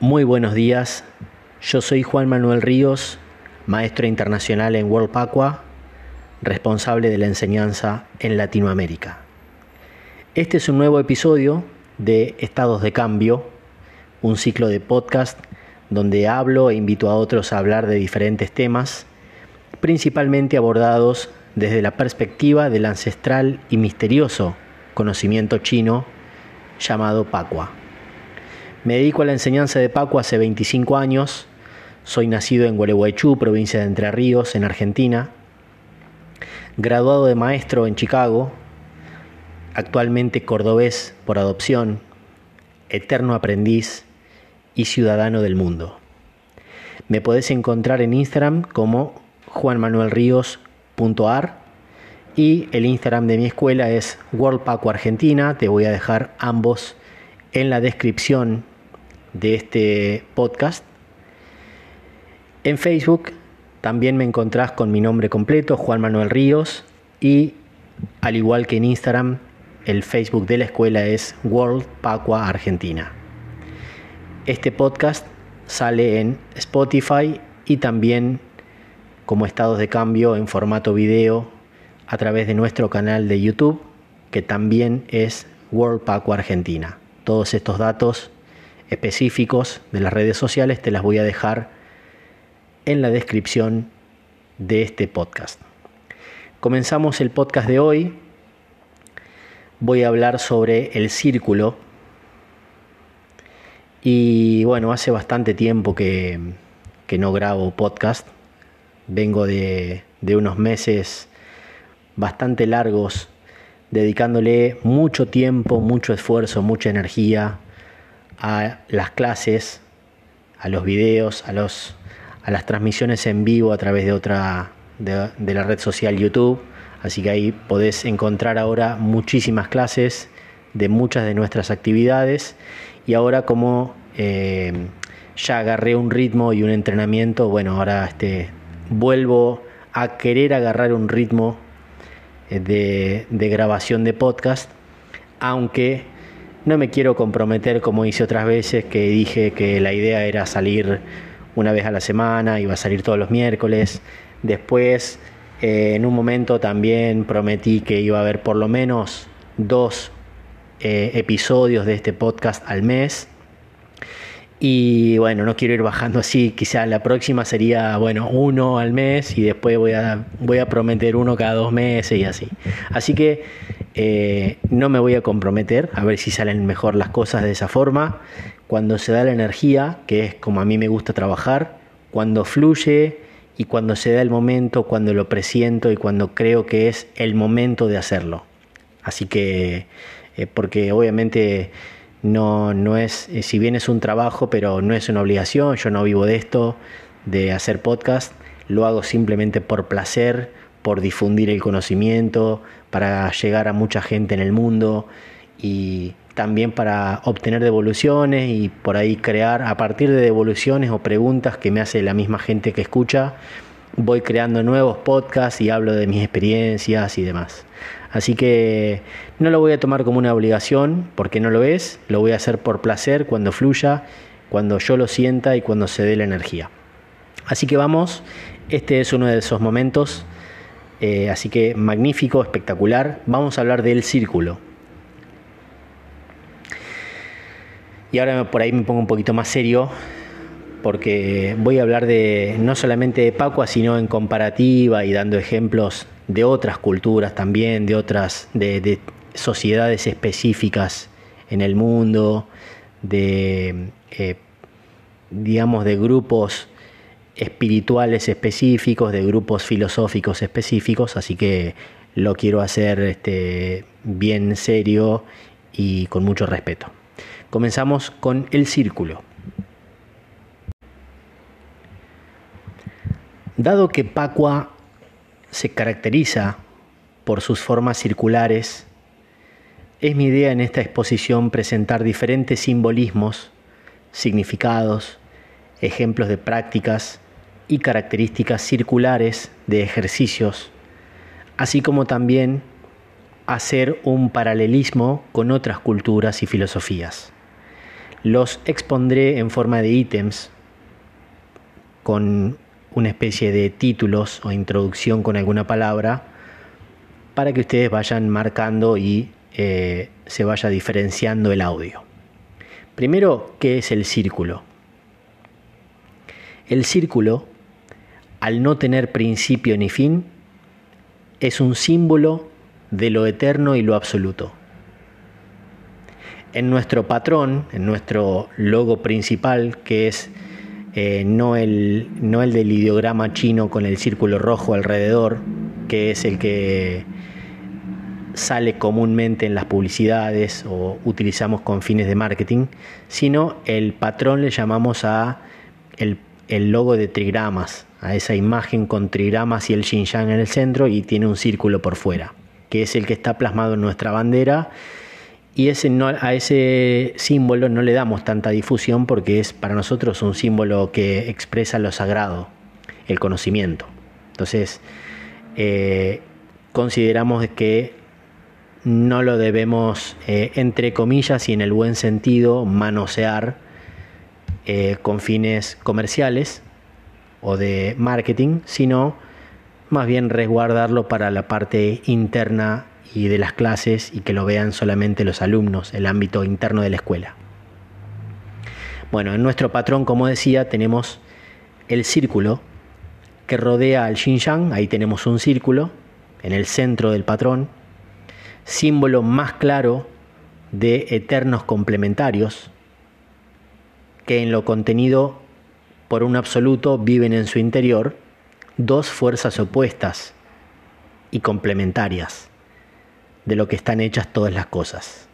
Muy buenos días, yo soy Juan Manuel Ríos, maestro internacional en World Pacua, responsable de la enseñanza en Latinoamérica. Este es un nuevo episodio de Estados de Cambio, un ciclo de podcast donde hablo e invito a otros a hablar de diferentes temas, principalmente abordados desde la perspectiva del ancestral y misterioso conocimiento chino llamado Pacua. Me dedico a la enseñanza de Paco hace 25 años. Soy nacido en Gualeguaychú, provincia de Entre Ríos, en Argentina. Graduado de maestro en Chicago. Actualmente cordobés por adopción. Eterno aprendiz y ciudadano del mundo. Me podés encontrar en Instagram como juanmanuelríos.ar y el Instagram de mi escuela es World Paco Argentina. Te voy a dejar ambos en la descripción de este podcast. En Facebook también me encontrás con mi nombre completo, Juan Manuel Ríos, y al igual que en Instagram, el Facebook de la escuela es World Pacua Argentina. Este podcast sale en Spotify y también como estados de cambio en formato video a través de nuestro canal de YouTube, que también es World Pacua Argentina. Todos estos datos específicos de las redes sociales te las voy a dejar en la descripción de este podcast. Comenzamos el podcast de hoy. Voy a hablar sobre el círculo. Y bueno, hace bastante tiempo que, no grabo podcast. Vengo de, de unos meses bastante largos dedicándole mucho tiempo, mucho esfuerzo, mucha energía a las clases, a los videos, a, los, a las transmisiones en vivo a través de otra de, la red social YouTube. Así que ahí podés encontrar ahora muchísimas clases de muchas de nuestras actividades. Y ahora como eh, ya agarré un ritmo y un entrenamiento, bueno, ahora este, vuelvo a querer agarrar un ritmo de, grabación de podcast, aunque no me quiero comprometer como hice otras veces que dije que la idea era salir una vez a la semana, iba a salir todos los miércoles. Después, eh, en un momento también prometí que iba a haber por lo menos dos eh, episodios de este podcast al mes. Y bueno, no quiero ir bajando así, quizá la próxima sería, bueno, uno al mes y después voy a, voy a prometer uno cada dos meses y así. Así que eh, no me voy a comprometer a ver si salen mejor las cosas de esa forma. Cuando se da la energía, que es como a mí me gusta trabajar, cuando fluye y cuando se da el momento, cuando lo presiento y cuando creo que es el momento de hacerlo. Así que, eh, porque obviamente no, no es, eh, si bien es un trabajo, pero no es una obligación, yo no vivo de esto, de hacer podcast, lo hago simplemente por placer, por difundir el conocimiento, para llegar a mucha gente en el mundo y también para obtener devoluciones y por ahí crear a partir de devoluciones o preguntas que me hace la misma gente que escucha, voy creando nuevos podcasts y hablo de mis experiencias y demás. Así que no lo voy a tomar como una obligación, porque no lo es, lo voy a hacer por placer, cuando fluya, cuando yo lo sienta y cuando se dé la energía. Así que vamos, este es uno de esos momentos, eh, así que magnífico, espectacular. Vamos a hablar del círculo. Y ahora por ahí me pongo un poquito más serio, porque voy a hablar de no solamente de Pacua, sino en comparativa y dando ejemplos de otras culturas también, de otras, de, sociedades específicas en el mundo, de, eh, digamos, de grupos espirituales específicos, de grupos filosóficos específicos, así que lo quiero hacer este, bien serio y con mucho respeto. Comenzamos con el círculo. Dado que Pacua se caracteriza por sus formas circulares, es mi idea en esta exposición presentar diferentes simbolismos, significados, ejemplos de prácticas y características circulares de ejercicios, así como también hacer un paralelismo con otras culturas y filosofías. Los expondré en forma de ítems con una especie de títulos o introducción con alguna palabra para que ustedes vayan marcando y eh, se vaya diferenciando el audio. Primero, ¿qué es el círculo? El círculo, al no tener principio ni fin, es un símbolo de lo eterno y lo absoluto. En nuestro patrón, en nuestro logo principal, que es eh, no, el, no el del ideograma chino con el círculo rojo alrededor, que es el que sale comúnmente en las publicidades o utilizamos con fines de marketing, sino el patrón le llamamos a el, el logo de trigramas, a esa imagen con trigramas y el Xinjiang en el centro y tiene un círculo por fuera, que es el que está plasmado en nuestra bandera y ese no, a ese símbolo no le damos tanta difusión porque es para nosotros un símbolo que expresa lo sagrado, el conocimiento. Entonces, eh, consideramos que no lo debemos, eh, entre comillas y en el buen sentido, manosear eh, con fines comerciales o de marketing, sino más bien resguardarlo para la parte interna y de las clases y que lo vean solamente los alumnos, el ámbito interno de la escuela. Bueno, en nuestro patrón, como decía, tenemos el círculo que rodea al Xinjiang, ahí tenemos un círculo en el centro del patrón, símbolo más claro de eternos complementarios, que en lo contenido por un absoluto viven en su interior dos fuerzas opuestas y complementarias de lo que están hechas todas las cosas.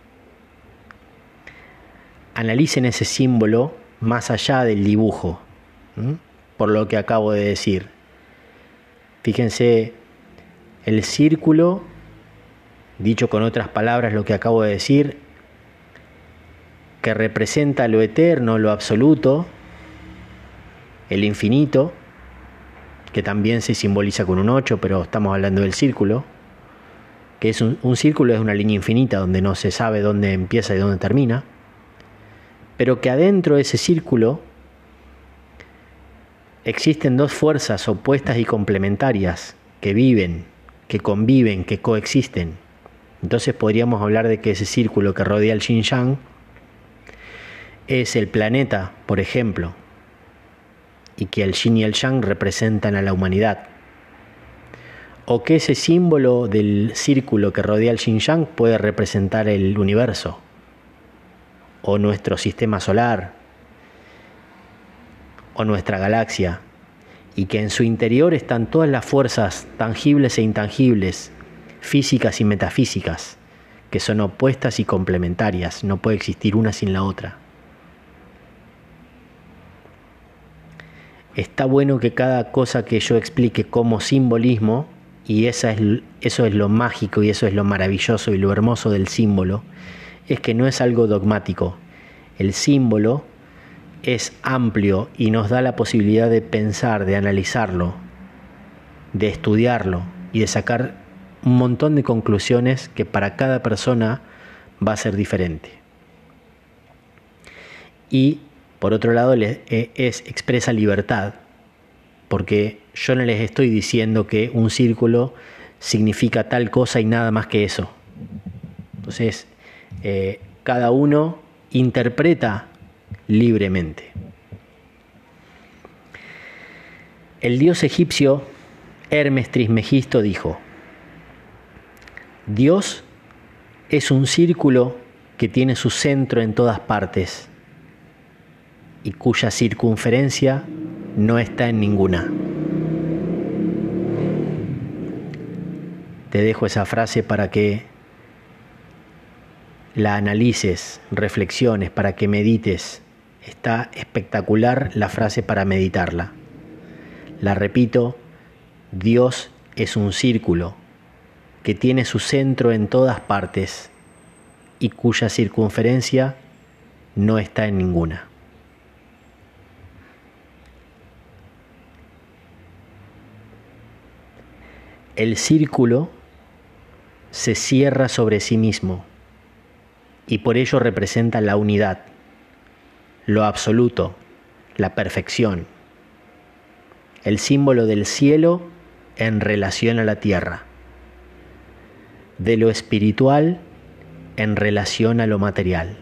Analicen ese símbolo más allá del dibujo, por lo que acabo de decir. Fíjense, el círculo, dicho con otras palabras lo que acabo de decir, que representa lo eterno, lo absoluto, el infinito, que también se simboliza con un 8, pero estamos hablando del círculo, que es un, círculo, es una línea infinita donde no se sabe dónde empieza y dónde termina, pero que adentro de ese círculo existen dos fuerzas opuestas y complementarias que viven, que conviven, que coexisten. Entonces podríamos hablar de que ese círculo que rodea el Xinjiang es el planeta, por ejemplo, y que el Yin y el Yang representan a la humanidad. O que ese símbolo del círculo que rodea el Xinjiang puede representar el universo o nuestro sistema solar o nuestra galaxia y que en su interior están todas las fuerzas tangibles e intangibles, físicas y metafísicas, que son opuestas y complementarias, no puede existir una sin la otra. Está bueno que cada cosa que yo explique como simbolismo y esa es, eso es lo mágico y eso es lo maravilloso y lo hermoso del símbolo, es que no es algo dogmático. El símbolo es amplio y nos da la posibilidad de pensar, de analizarlo, de estudiarlo y de sacar un montón de conclusiones que para cada persona va a ser diferente. Y por otro lado eh, es expresa libertad, porque yo no les estoy diciendo que un círculo significa tal cosa y nada más que eso. Entonces, eh, cada uno interpreta libremente. El dios egipcio Hermes Trismegisto dijo, Dios es un círculo que tiene su centro en todas partes y cuya circunferencia no está en ninguna. Te dejo esa frase para que la analices, reflexiones, para que medites. Está espectacular la frase para meditarla. La repito, Dios es un círculo que tiene su centro en todas partes y cuya circunferencia no está en ninguna. El círculo se cierra sobre sí mismo y por ello representa la unidad, lo absoluto, la perfección, el símbolo del cielo en relación a la tierra, de lo espiritual en relación a lo material.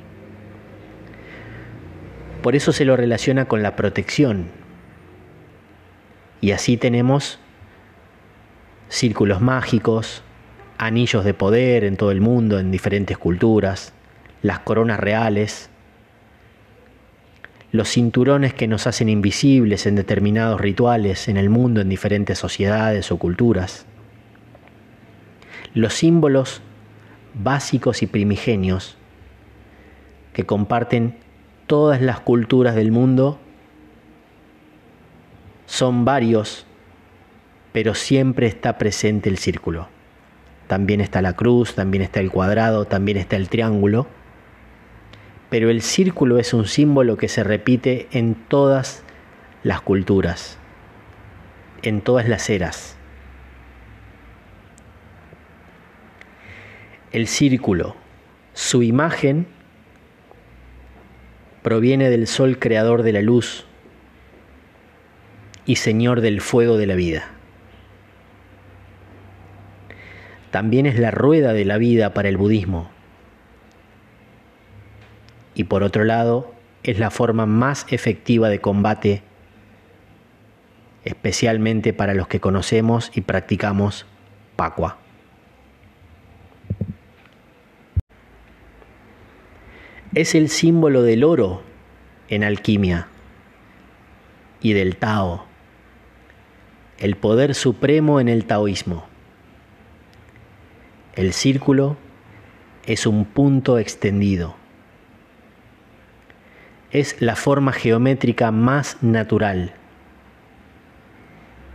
Por eso se lo relaciona con la protección. Y así tenemos círculos mágicos, anillos de poder en todo el mundo, en diferentes culturas, las coronas reales, los cinturones que nos hacen invisibles en determinados rituales en el mundo, en diferentes sociedades o culturas, los símbolos básicos y primigenios que comparten todas las culturas del mundo son varios, pero siempre está presente el círculo. También está la cruz, también está el cuadrado, también está el triángulo. Pero el círculo es un símbolo que se repite en todas las culturas, en todas las eras. El círculo, su imagen proviene del sol creador de la luz y señor del fuego de la vida. También es la rueda de la vida para el budismo. Y por otro lado, es la forma más efectiva de combate, especialmente para los que conocemos y practicamos Pakua. Es el símbolo del oro en alquimia y del Tao, el poder supremo en el taoísmo. El círculo es un punto extendido. Es la forma geométrica más natural.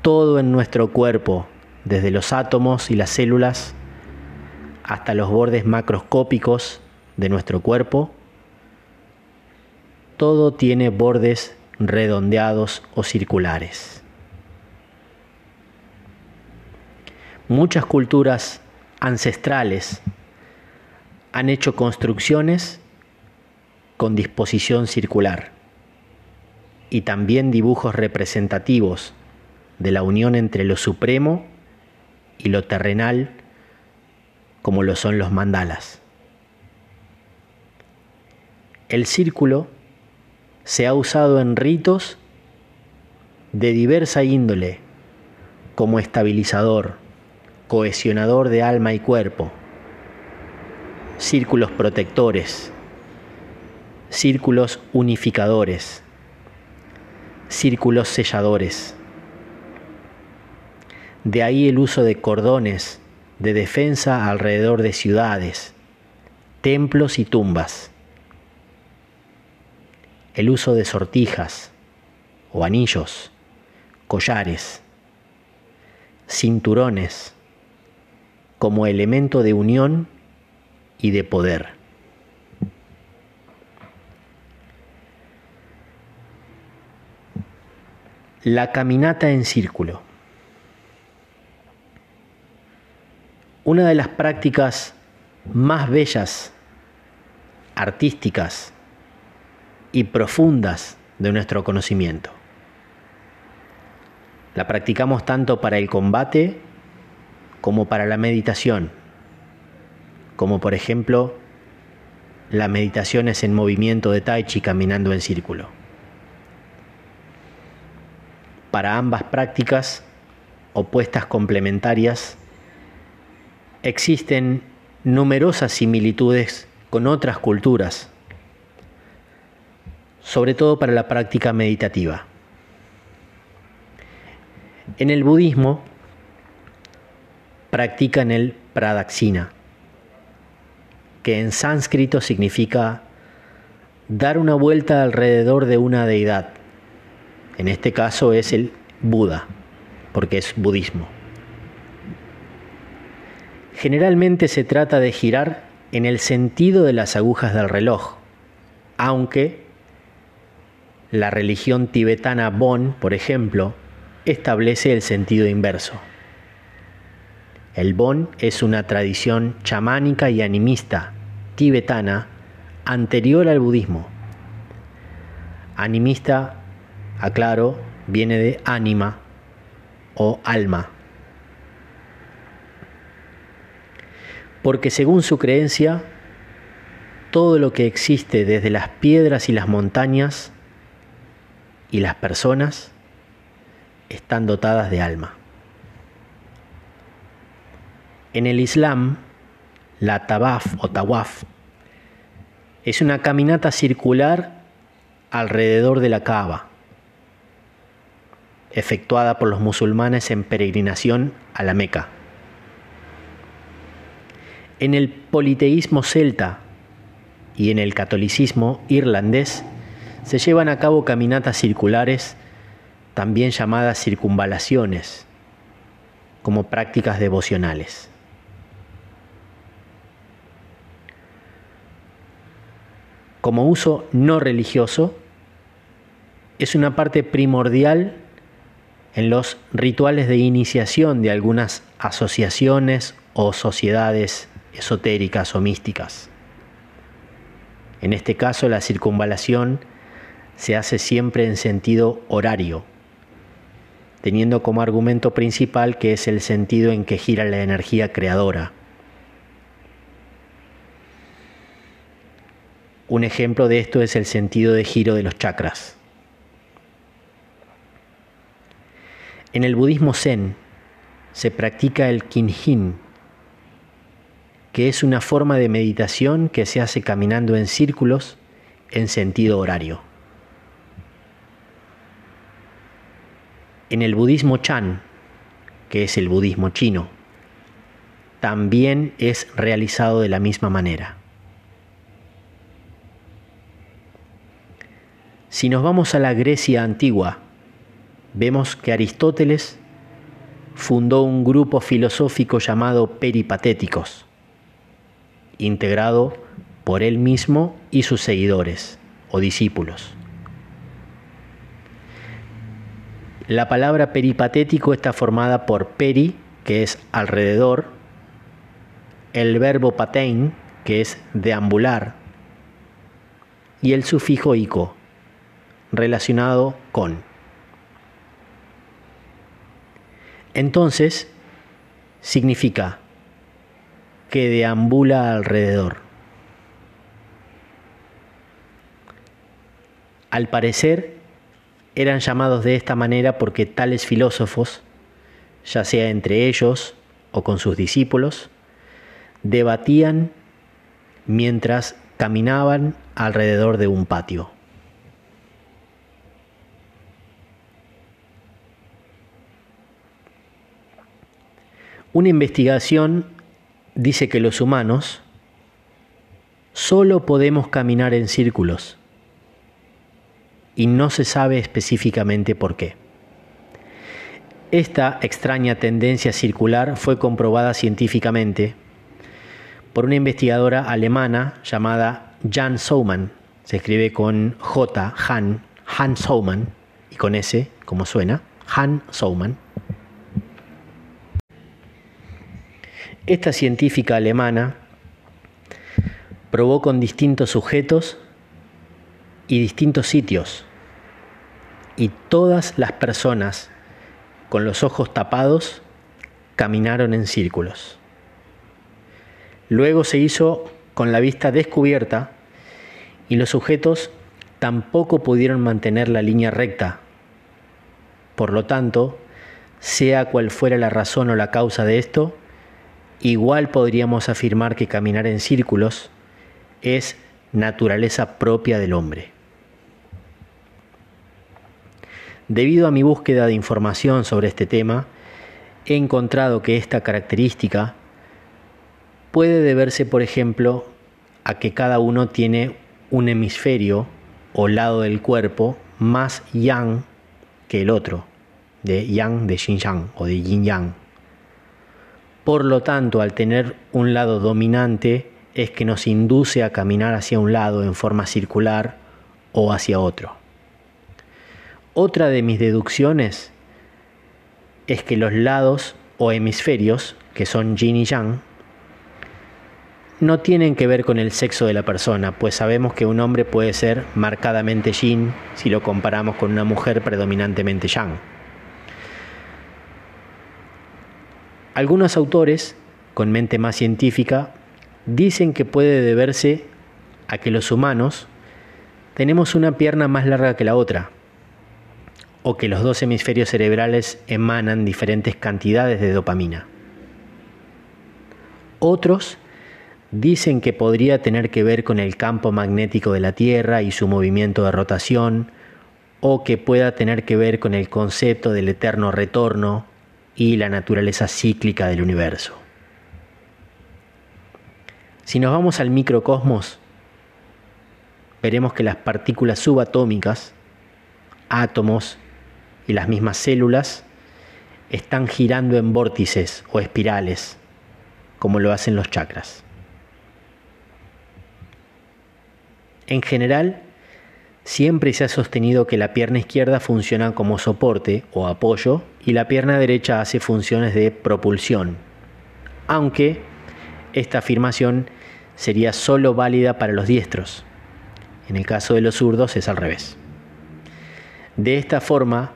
Todo en nuestro cuerpo, desde los átomos y las células hasta los bordes macroscópicos de nuestro cuerpo, todo tiene bordes redondeados o circulares. Muchas culturas ancestrales han hecho construcciones con disposición circular y también dibujos representativos de la unión entre lo supremo y lo terrenal como lo son los mandalas. El círculo se ha usado en ritos de diversa índole como estabilizador, cohesionador de alma y cuerpo, círculos protectores, círculos unificadores, círculos selladores. De ahí el uso de cordones de defensa alrededor de ciudades, templos y tumbas el uso de sortijas o anillos, collares, cinturones como elemento de unión y de poder. La caminata en círculo. Una de las prácticas más bellas, artísticas, y profundas de nuestro conocimiento. La practicamos tanto para el combate como para la meditación, como por ejemplo las meditaciones en movimiento de Tai Chi caminando en círculo. Para ambas prácticas, opuestas complementarias, existen numerosas similitudes con otras culturas sobre todo para la práctica meditativa. En el budismo practican el pradaksina, que en sánscrito significa dar una vuelta alrededor de una deidad. En este caso es el Buda, porque es budismo. Generalmente se trata de girar en el sentido de las agujas del reloj, aunque la religión tibetana Bon, por ejemplo, establece el sentido inverso. El Bon es una tradición chamánica y animista tibetana anterior al budismo. Animista, aclaro, viene de ánima o alma. Porque según su creencia, todo lo que existe desde las piedras y las montañas y las personas están dotadas de alma. En el Islam, la tabaf o tawaf es una caminata circular alrededor de la Kaaba, efectuada por los musulmanes en peregrinación a la Meca. En el politeísmo celta y en el catolicismo irlandés se llevan a cabo caminatas circulares, también llamadas circunvalaciones, como prácticas devocionales. Como uso no religioso, es una parte primordial en los rituales de iniciación de algunas asociaciones o sociedades esotéricas o místicas. En este caso, la circunvalación se hace siempre en sentido horario, teniendo como argumento principal que es el sentido en que gira la energía creadora. Un ejemplo de esto es el sentido de giro de los chakras. En el budismo zen se practica el kinjin, que es una forma de meditación que se hace caminando en círculos en sentido horario. En el budismo Chan, que es el budismo chino, también es realizado de la misma manera. Si nos vamos a la Grecia antigua, vemos que Aristóteles fundó un grupo filosófico llamado Peripatéticos, integrado por él mismo y sus seguidores o discípulos. La palabra peripatético está formada por peri, que es alrededor, el verbo patein, que es deambular, y el sufijo ico, relacionado con. Entonces, significa que deambula alrededor. Al parecer, eran llamados de esta manera porque tales filósofos, ya sea entre ellos o con sus discípulos, debatían mientras caminaban alrededor de un patio. Una investigación dice que los humanos solo podemos caminar en círculos y no se sabe específicamente por qué. Esta extraña tendencia circular fue comprobada científicamente por una investigadora alemana llamada Jan Souman, se escribe con J, Han, Han Souman, y con S, como suena, Han Souman. Esta científica alemana probó con distintos sujetos y distintos sitios y todas las personas con los ojos tapados caminaron en círculos. Luego se hizo con la vista descubierta y los sujetos tampoco pudieron mantener la línea recta. Por lo tanto, sea cual fuera la razón o la causa de esto, igual podríamos afirmar que caminar en círculos es naturaleza propia del hombre. Debido a mi búsqueda de información sobre este tema, he encontrado que esta característica puede deberse, por ejemplo, a que cada uno tiene un hemisferio o lado del cuerpo más yang que el otro, de yang de yin yang o de yin yang. Por lo tanto, al tener un lado dominante es que nos induce a caminar hacia un lado en forma circular o hacia otro. Otra de mis deducciones es que los lados o hemisferios, que son yin y yang, no tienen que ver con el sexo de la persona, pues sabemos que un hombre puede ser marcadamente yin si lo comparamos con una mujer predominantemente yang. Algunos autores, con mente más científica, dicen que puede deberse a que los humanos tenemos una pierna más larga que la otra, o que los dos hemisferios cerebrales emanan diferentes cantidades de dopamina. Otros dicen que podría tener que ver con el campo magnético de la Tierra y su movimiento de rotación, o que pueda tener que ver con el concepto del eterno retorno y la naturaleza cíclica del universo. Si nos vamos al microcosmos, veremos que las partículas subatómicas, átomos y las mismas células están girando en vórtices o espirales, como lo hacen los chakras. En general, siempre se ha sostenido que la pierna izquierda funciona como soporte o apoyo y la pierna derecha hace funciones de propulsión, aunque esta afirmación sería solo válida para los diestros. En el caso de los zurdos es al revés. De esta forma,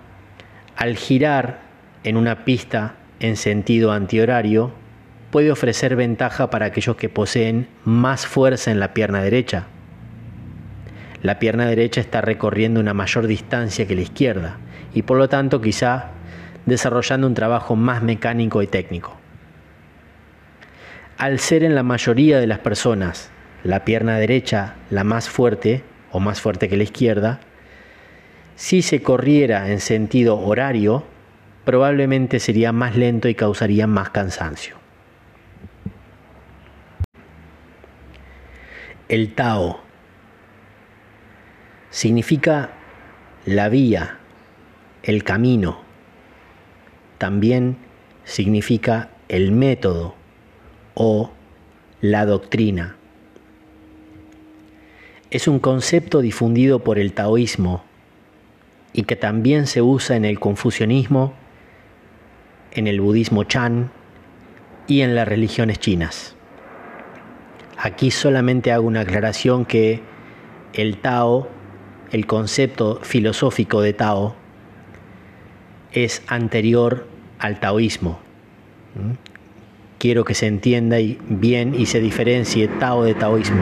al girar en una pista en sentido antihorario, puede ofrecer ventaja para aquellos que poseen más fuerza en la pierna derecha. La pierna derecha está recorriendo una mayor distancia que la izquierda y por lo tanto quizá desarrollando un trabajo más mecánico y técnico. Al ser en la mayoría de las personas la pierna derecha la más fuerte o más fuerte que la izquierda, si se corriera en sentido horario, probablemente sería más lento y causaría más cansancio. El Tao significa la vía, el camino, también significa el método o la doctrina. Es un concepto difundido por el taoísmo y que también se usa en el confucianismo, en el budismo chan y en las religiones chinas. Aquí solamente hago una aclaración que el Tao, el concepto filosófico de Tao, es anterior al taoísmo. ¿Mm? Quiero que se entienda bien y se diferencie Tao de taoísmo.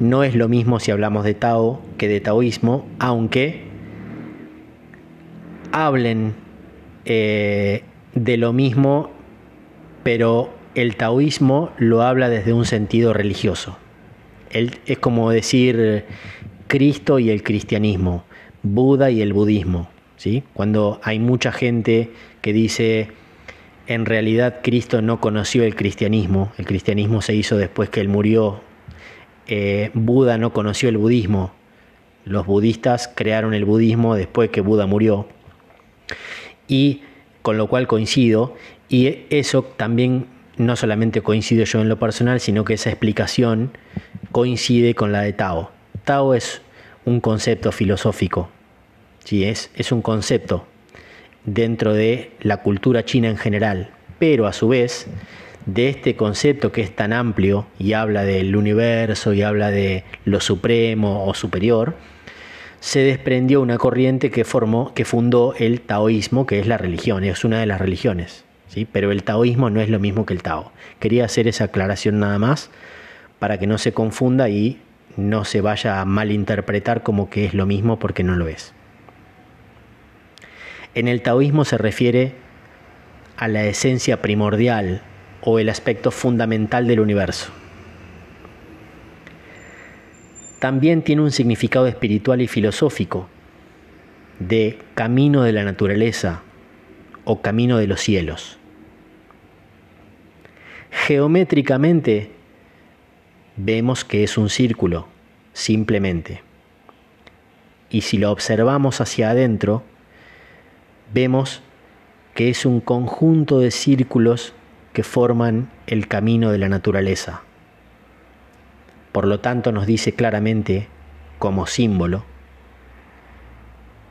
No es lo mismo si hablamos de Tao que de taoísmo, aunque hablen eh, de lo mismo, pero el taoísmo lo habla desde un sentido religioso. es como decir Cristo y el cristianismo, Buda y el budismo. Cuando hay mucha gente que dice, en realidad Cristo no conoció el cristianismo, el cristianismo se hizo después que él murió, eh, Buda no conoció el budismo, los budistas crearon el budismo después que Buda murió, y con lo cual coincido, y eso también no solamente coincido yo en lo personal, sino que esa explicación coincide con la de Tao. Tao es un concepto filosófico, es, es un concepto dentro de la cultura china en general, pero a su vez de este concepto que es tan amplio y habla del universo y habla de lo supremo o superior, se desprendió una corriente que formó, que fundó el taoísmo, que es la religión, es una de las religiones, ¿sí? pero el taoísmo no es lo mismo que el tao. Quería hacer esa aclaración nada más para que no se confunda y no se vaya a malinterpretar como que es lo mismo porque no lo es. En el taoísmo se refiere a la esencia primordial o el aspecto fundamental del universo. También tiene un significado espiritual y filosófico de camino de la naturaleza o camino de los cielos. Geométricamente vemos que es un círculo, simplemente. Y si lo observamos hacia adentro, vemos que es un conjunto de círculos que forman el camino de la naturaleza. Por lo tanto nos dice claramente, como símbolo,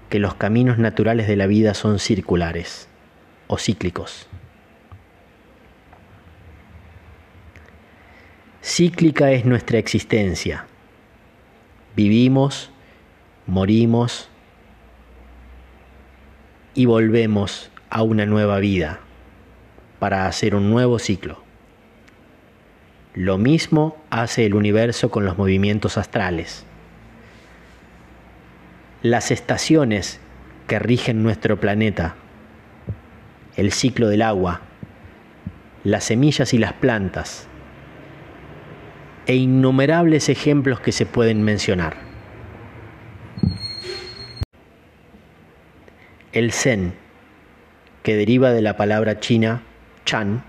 que los caminos naturales de la vida son circulares o cíclicos. Cíclica es nuestra existencia. Vivimos, morimos y volvemos a una nueva vida para hacer un nuevo ciclo. Lo mismo hace el universo con los movimientos astrales. Las estaciones que rigen nuestro planeta, el ciclo del agua, las semillas y las plantas, e innumerables ejemplos que se pueden mencionar. El Zen, que deriva de la palabra china Chan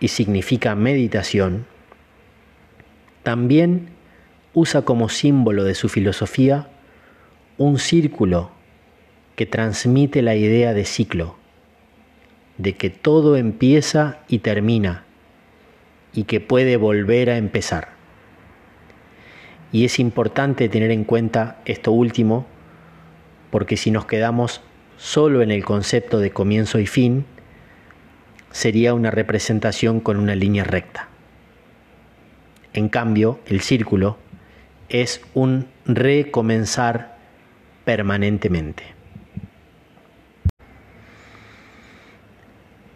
y significa meditación, también usa como símbolo de su filosofía un círculo que transmite la idea de ciclo, de que todo empieza y termina y que puede volver a empezar. Y es importante tener en cuenta esto último porque si nos quedamos solo en el concepto de comienzo y fin, sería una representación con una línea recta. En cambio, el círculo es un recomenzar permanentemente.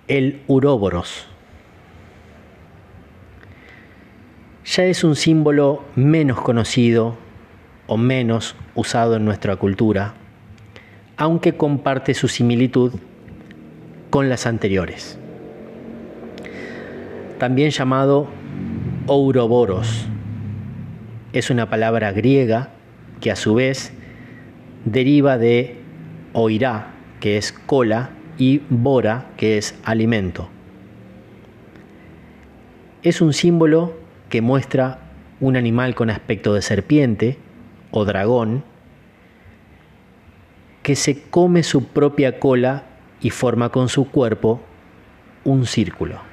El uróboros ya es un símbolo menos conocido o menos usado en nuestra cultura, aunque comparte su similitud con las anteriores. También llamado ouroboros. Es una palabra griega que a su vez deriva de oirá, que es cola, y bora, que es alimento. Es un símbolo que muestra un animal con aspecto de serpiente o dragón que se come su propia cola y forma con su cuerpo un círculo.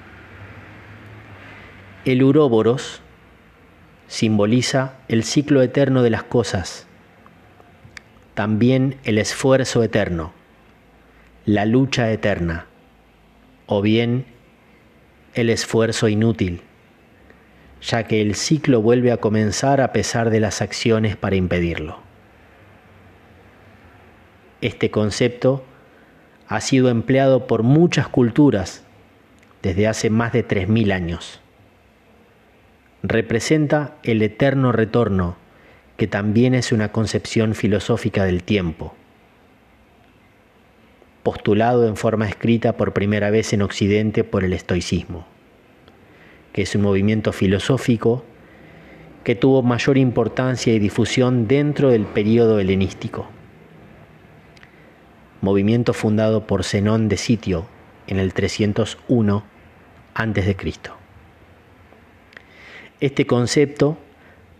El uróboros simboliza el ciclo eterno de las cosas, también el esfuerzo eterno, la lucha eterna, o bien el esfuerzo inútil ya que el ciclo vuelve a comenzar a pesar de las acciones para impedirlo. Este concepto ha sido empleado por muchas culturas desde hace más de 3.000 años. Representa el eterno retorno, que también es una concepción filosófica del tiempo, postulado en forma escrita por primera vez en Occidente por el estoicismo que es un movimiento filosófico que tuvo mayor importancia y difusión dentro del período helenístico. Movimiento fundado por Zenón de Sitio en el 301 a.C. Este concepto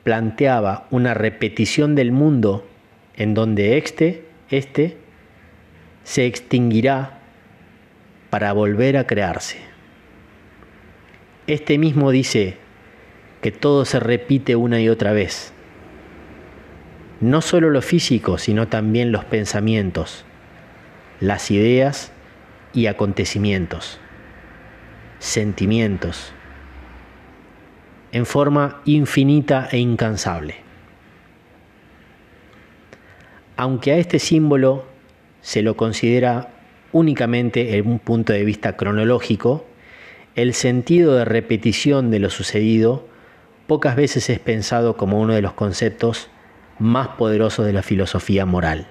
planteaba una repetición del mundo en donde este, este se extinguirá para volver a crearse. Este mismo dice que todo se repite una y otra vez. No solo lo físico, sino también los pensamientos, las ideas y acontecimientos, sentimientos, en forma infinita e incansable. Aunque a este símbolo se lo considera únicamente en un punto de vista cronológico, el sentido de repetición de lo sucedido pocas veces es pensado como uno de los conceptos más poderosos de la filosofía moral.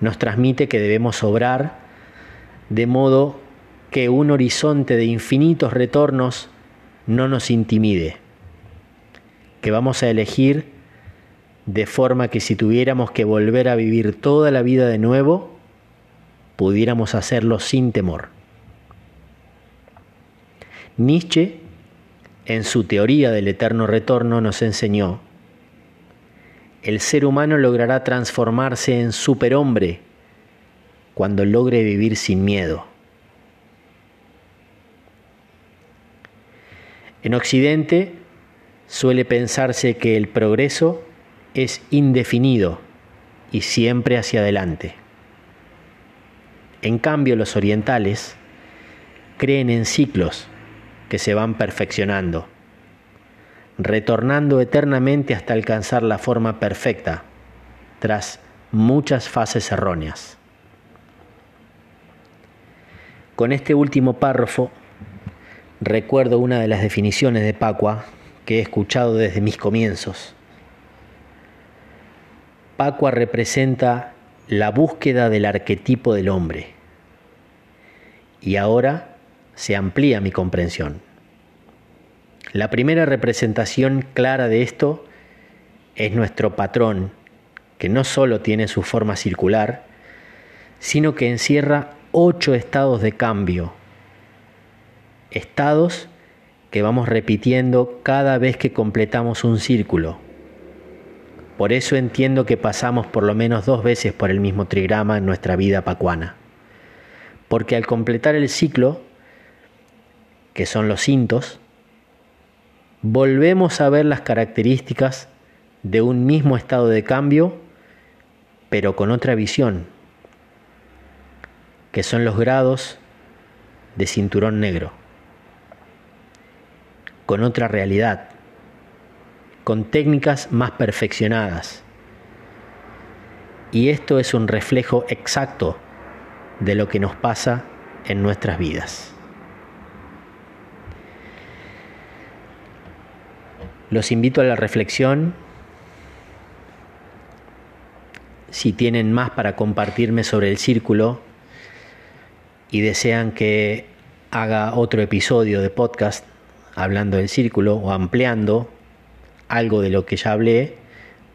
Nos transmite que debemos obrar de modo que un horizonte de infinitos retornos no nos intimide, que vamos a elegir de forma que si tuviéramos que volver a vivir toda la vida de nuevo, pudiéramos hacerlo sin temor. Nietzsche, en su teoría del eterno retorno, nos enseñó, el ser humano logrará transformarse en superhombre cuando logre vivir sin miedo. En Occidente suele pensarse que el progreso es indefinido y siempre hacia adelante. En cambio, los orientales creen en ciclos que se van perfeccionando, retornando eternamente hasta alcanzar la forma perfecta, tras muchas fases erróneas. Con este último párrafo recuerdo una de las definiciones de Pacua que he escuchado desde mis comienzos. Pacua representa la búsqueda del arquetipo del hombre. Y ahora se amplía mi comprensión. La primera representación clara de esto es nuestro patrón, que no solo tiene su forma circular, sino que encierra ocho estados de cambio, estados que vamos repitiendo cada vez que completamos un círculo. Por eso entiendo que pasamos por lo menos dos veces por el mismo trigrama en nuestra vida pacuana. Porque al completar el ciclo, que son los cintos, volvemos a ver las características de un mismo estado de cambio, pero con otra visión, que son los grados de cinturón negro, con otra realidad con técnicas más perfeccionadas. Y esto es un reflejo exacto de lo que nos pasa en nuestras vidas. Los invito a la reflexión. Si tienen más para compartirme sobre el círculo y desean que haga otro episodio de podcast hablando del círculo o ampliando algo de lo que ya hablé,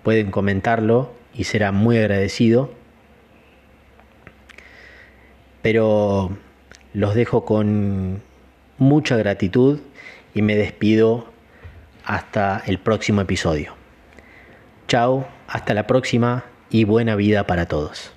pueden comentarlo y será muy agradecido. Pero los dejo con mucha gratitud y me despido hasta el próximo episodio. Chao, hasta la próxima y buena vida para todos.